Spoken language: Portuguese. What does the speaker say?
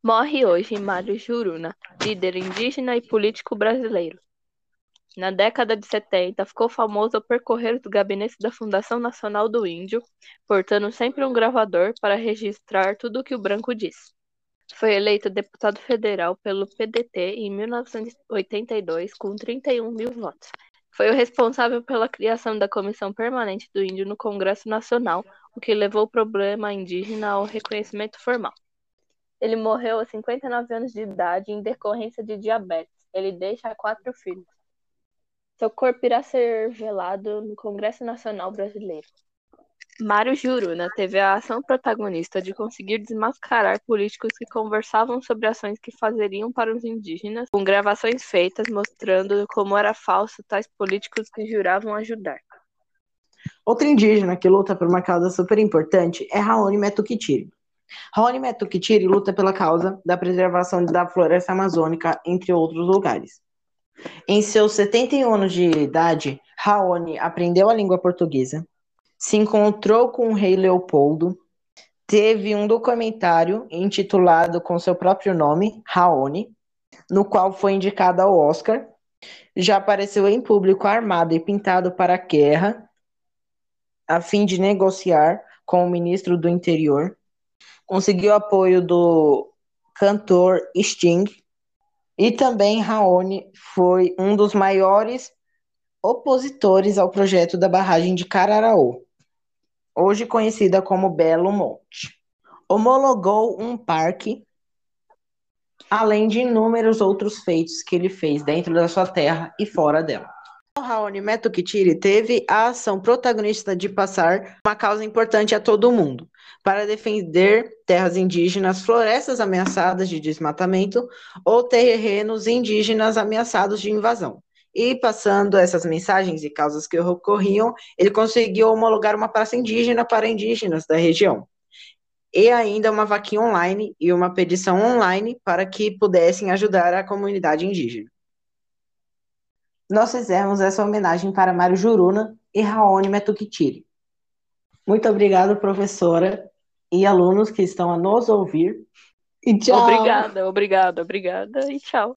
Morre hoje Mário Juruna, líder indígena e político brasileiro. Na década de 70, ficou famoso ao percorrer os gabinetes da Fundação Nacional do Índio, portando sempre um gravador para registrar tudo o que o branco diz. Foi eleito deputado federal pelo PDT em 1982 com 31 mil votos. Foi o responsável pela criação da Comissão Permanente do Índio no Congresso Nacional, o que levou o problema indígena ao reconhecimento formal. Ele morreu aos 59 anos de idade em decorrência de diabetes. Ele deixa quatro filhos. Seu corpo irá ser velado no Congresso Nacional Brasileiro. Mário Juruna teve a ação protagonista de conseguir desmascarar políticos que conversavam sobre ações que fazeriam para os indígenas, com gravações feitas mostrando como era falso tais políticos que juravam ajudar. Outro indígena que luta por uma causa super importante é Raoni Metukitiri. Raoni Metukitiri luta pela causa da preservação da floresta amazônica, entre outros lugares. Em seus 71 anos de idade, Raoni aprendeu a língua portuguesa, se encontrou com o rei Leopoldo, teve um documentário intitulado com seu próprio nome, Raoni, no qual foi indicado ao Oscar. Já apareceu em público armado e pintado para a guerra, a fim de negociar com o ministro do interior conseguiu apoio do cantor Sting e também Raoni foi um dos maiores opositores ao projeto da barragem de Cararaú, hoje conhecida como Belo Monte. Homologou um parque, além de inúmeros outros feitos que ele fez dentro da sua terra e fora dela. Raoni Metukitiri teve a ação protagonista de passar uma causa importante a todo mundo, para defender terras indígenas, florestas ameaçadas de desmatamento ou terrenos indígenas ameaçados de invasão. E passando essas mensagens e causas que ocorriam, ele conseguiu homologar uma praça indígena para indígenas da região. E ainda uma vaquinha online e uma petição online para que pudessem ajudar a comunidade indígena nós fizemos essa homenagem para Mário Juruna e Raoni Metukitiri. Muito obrigado, professora e alunos que estão a nos ouvir. E tchau. Obrigada, obrigada, obrigada e tchau.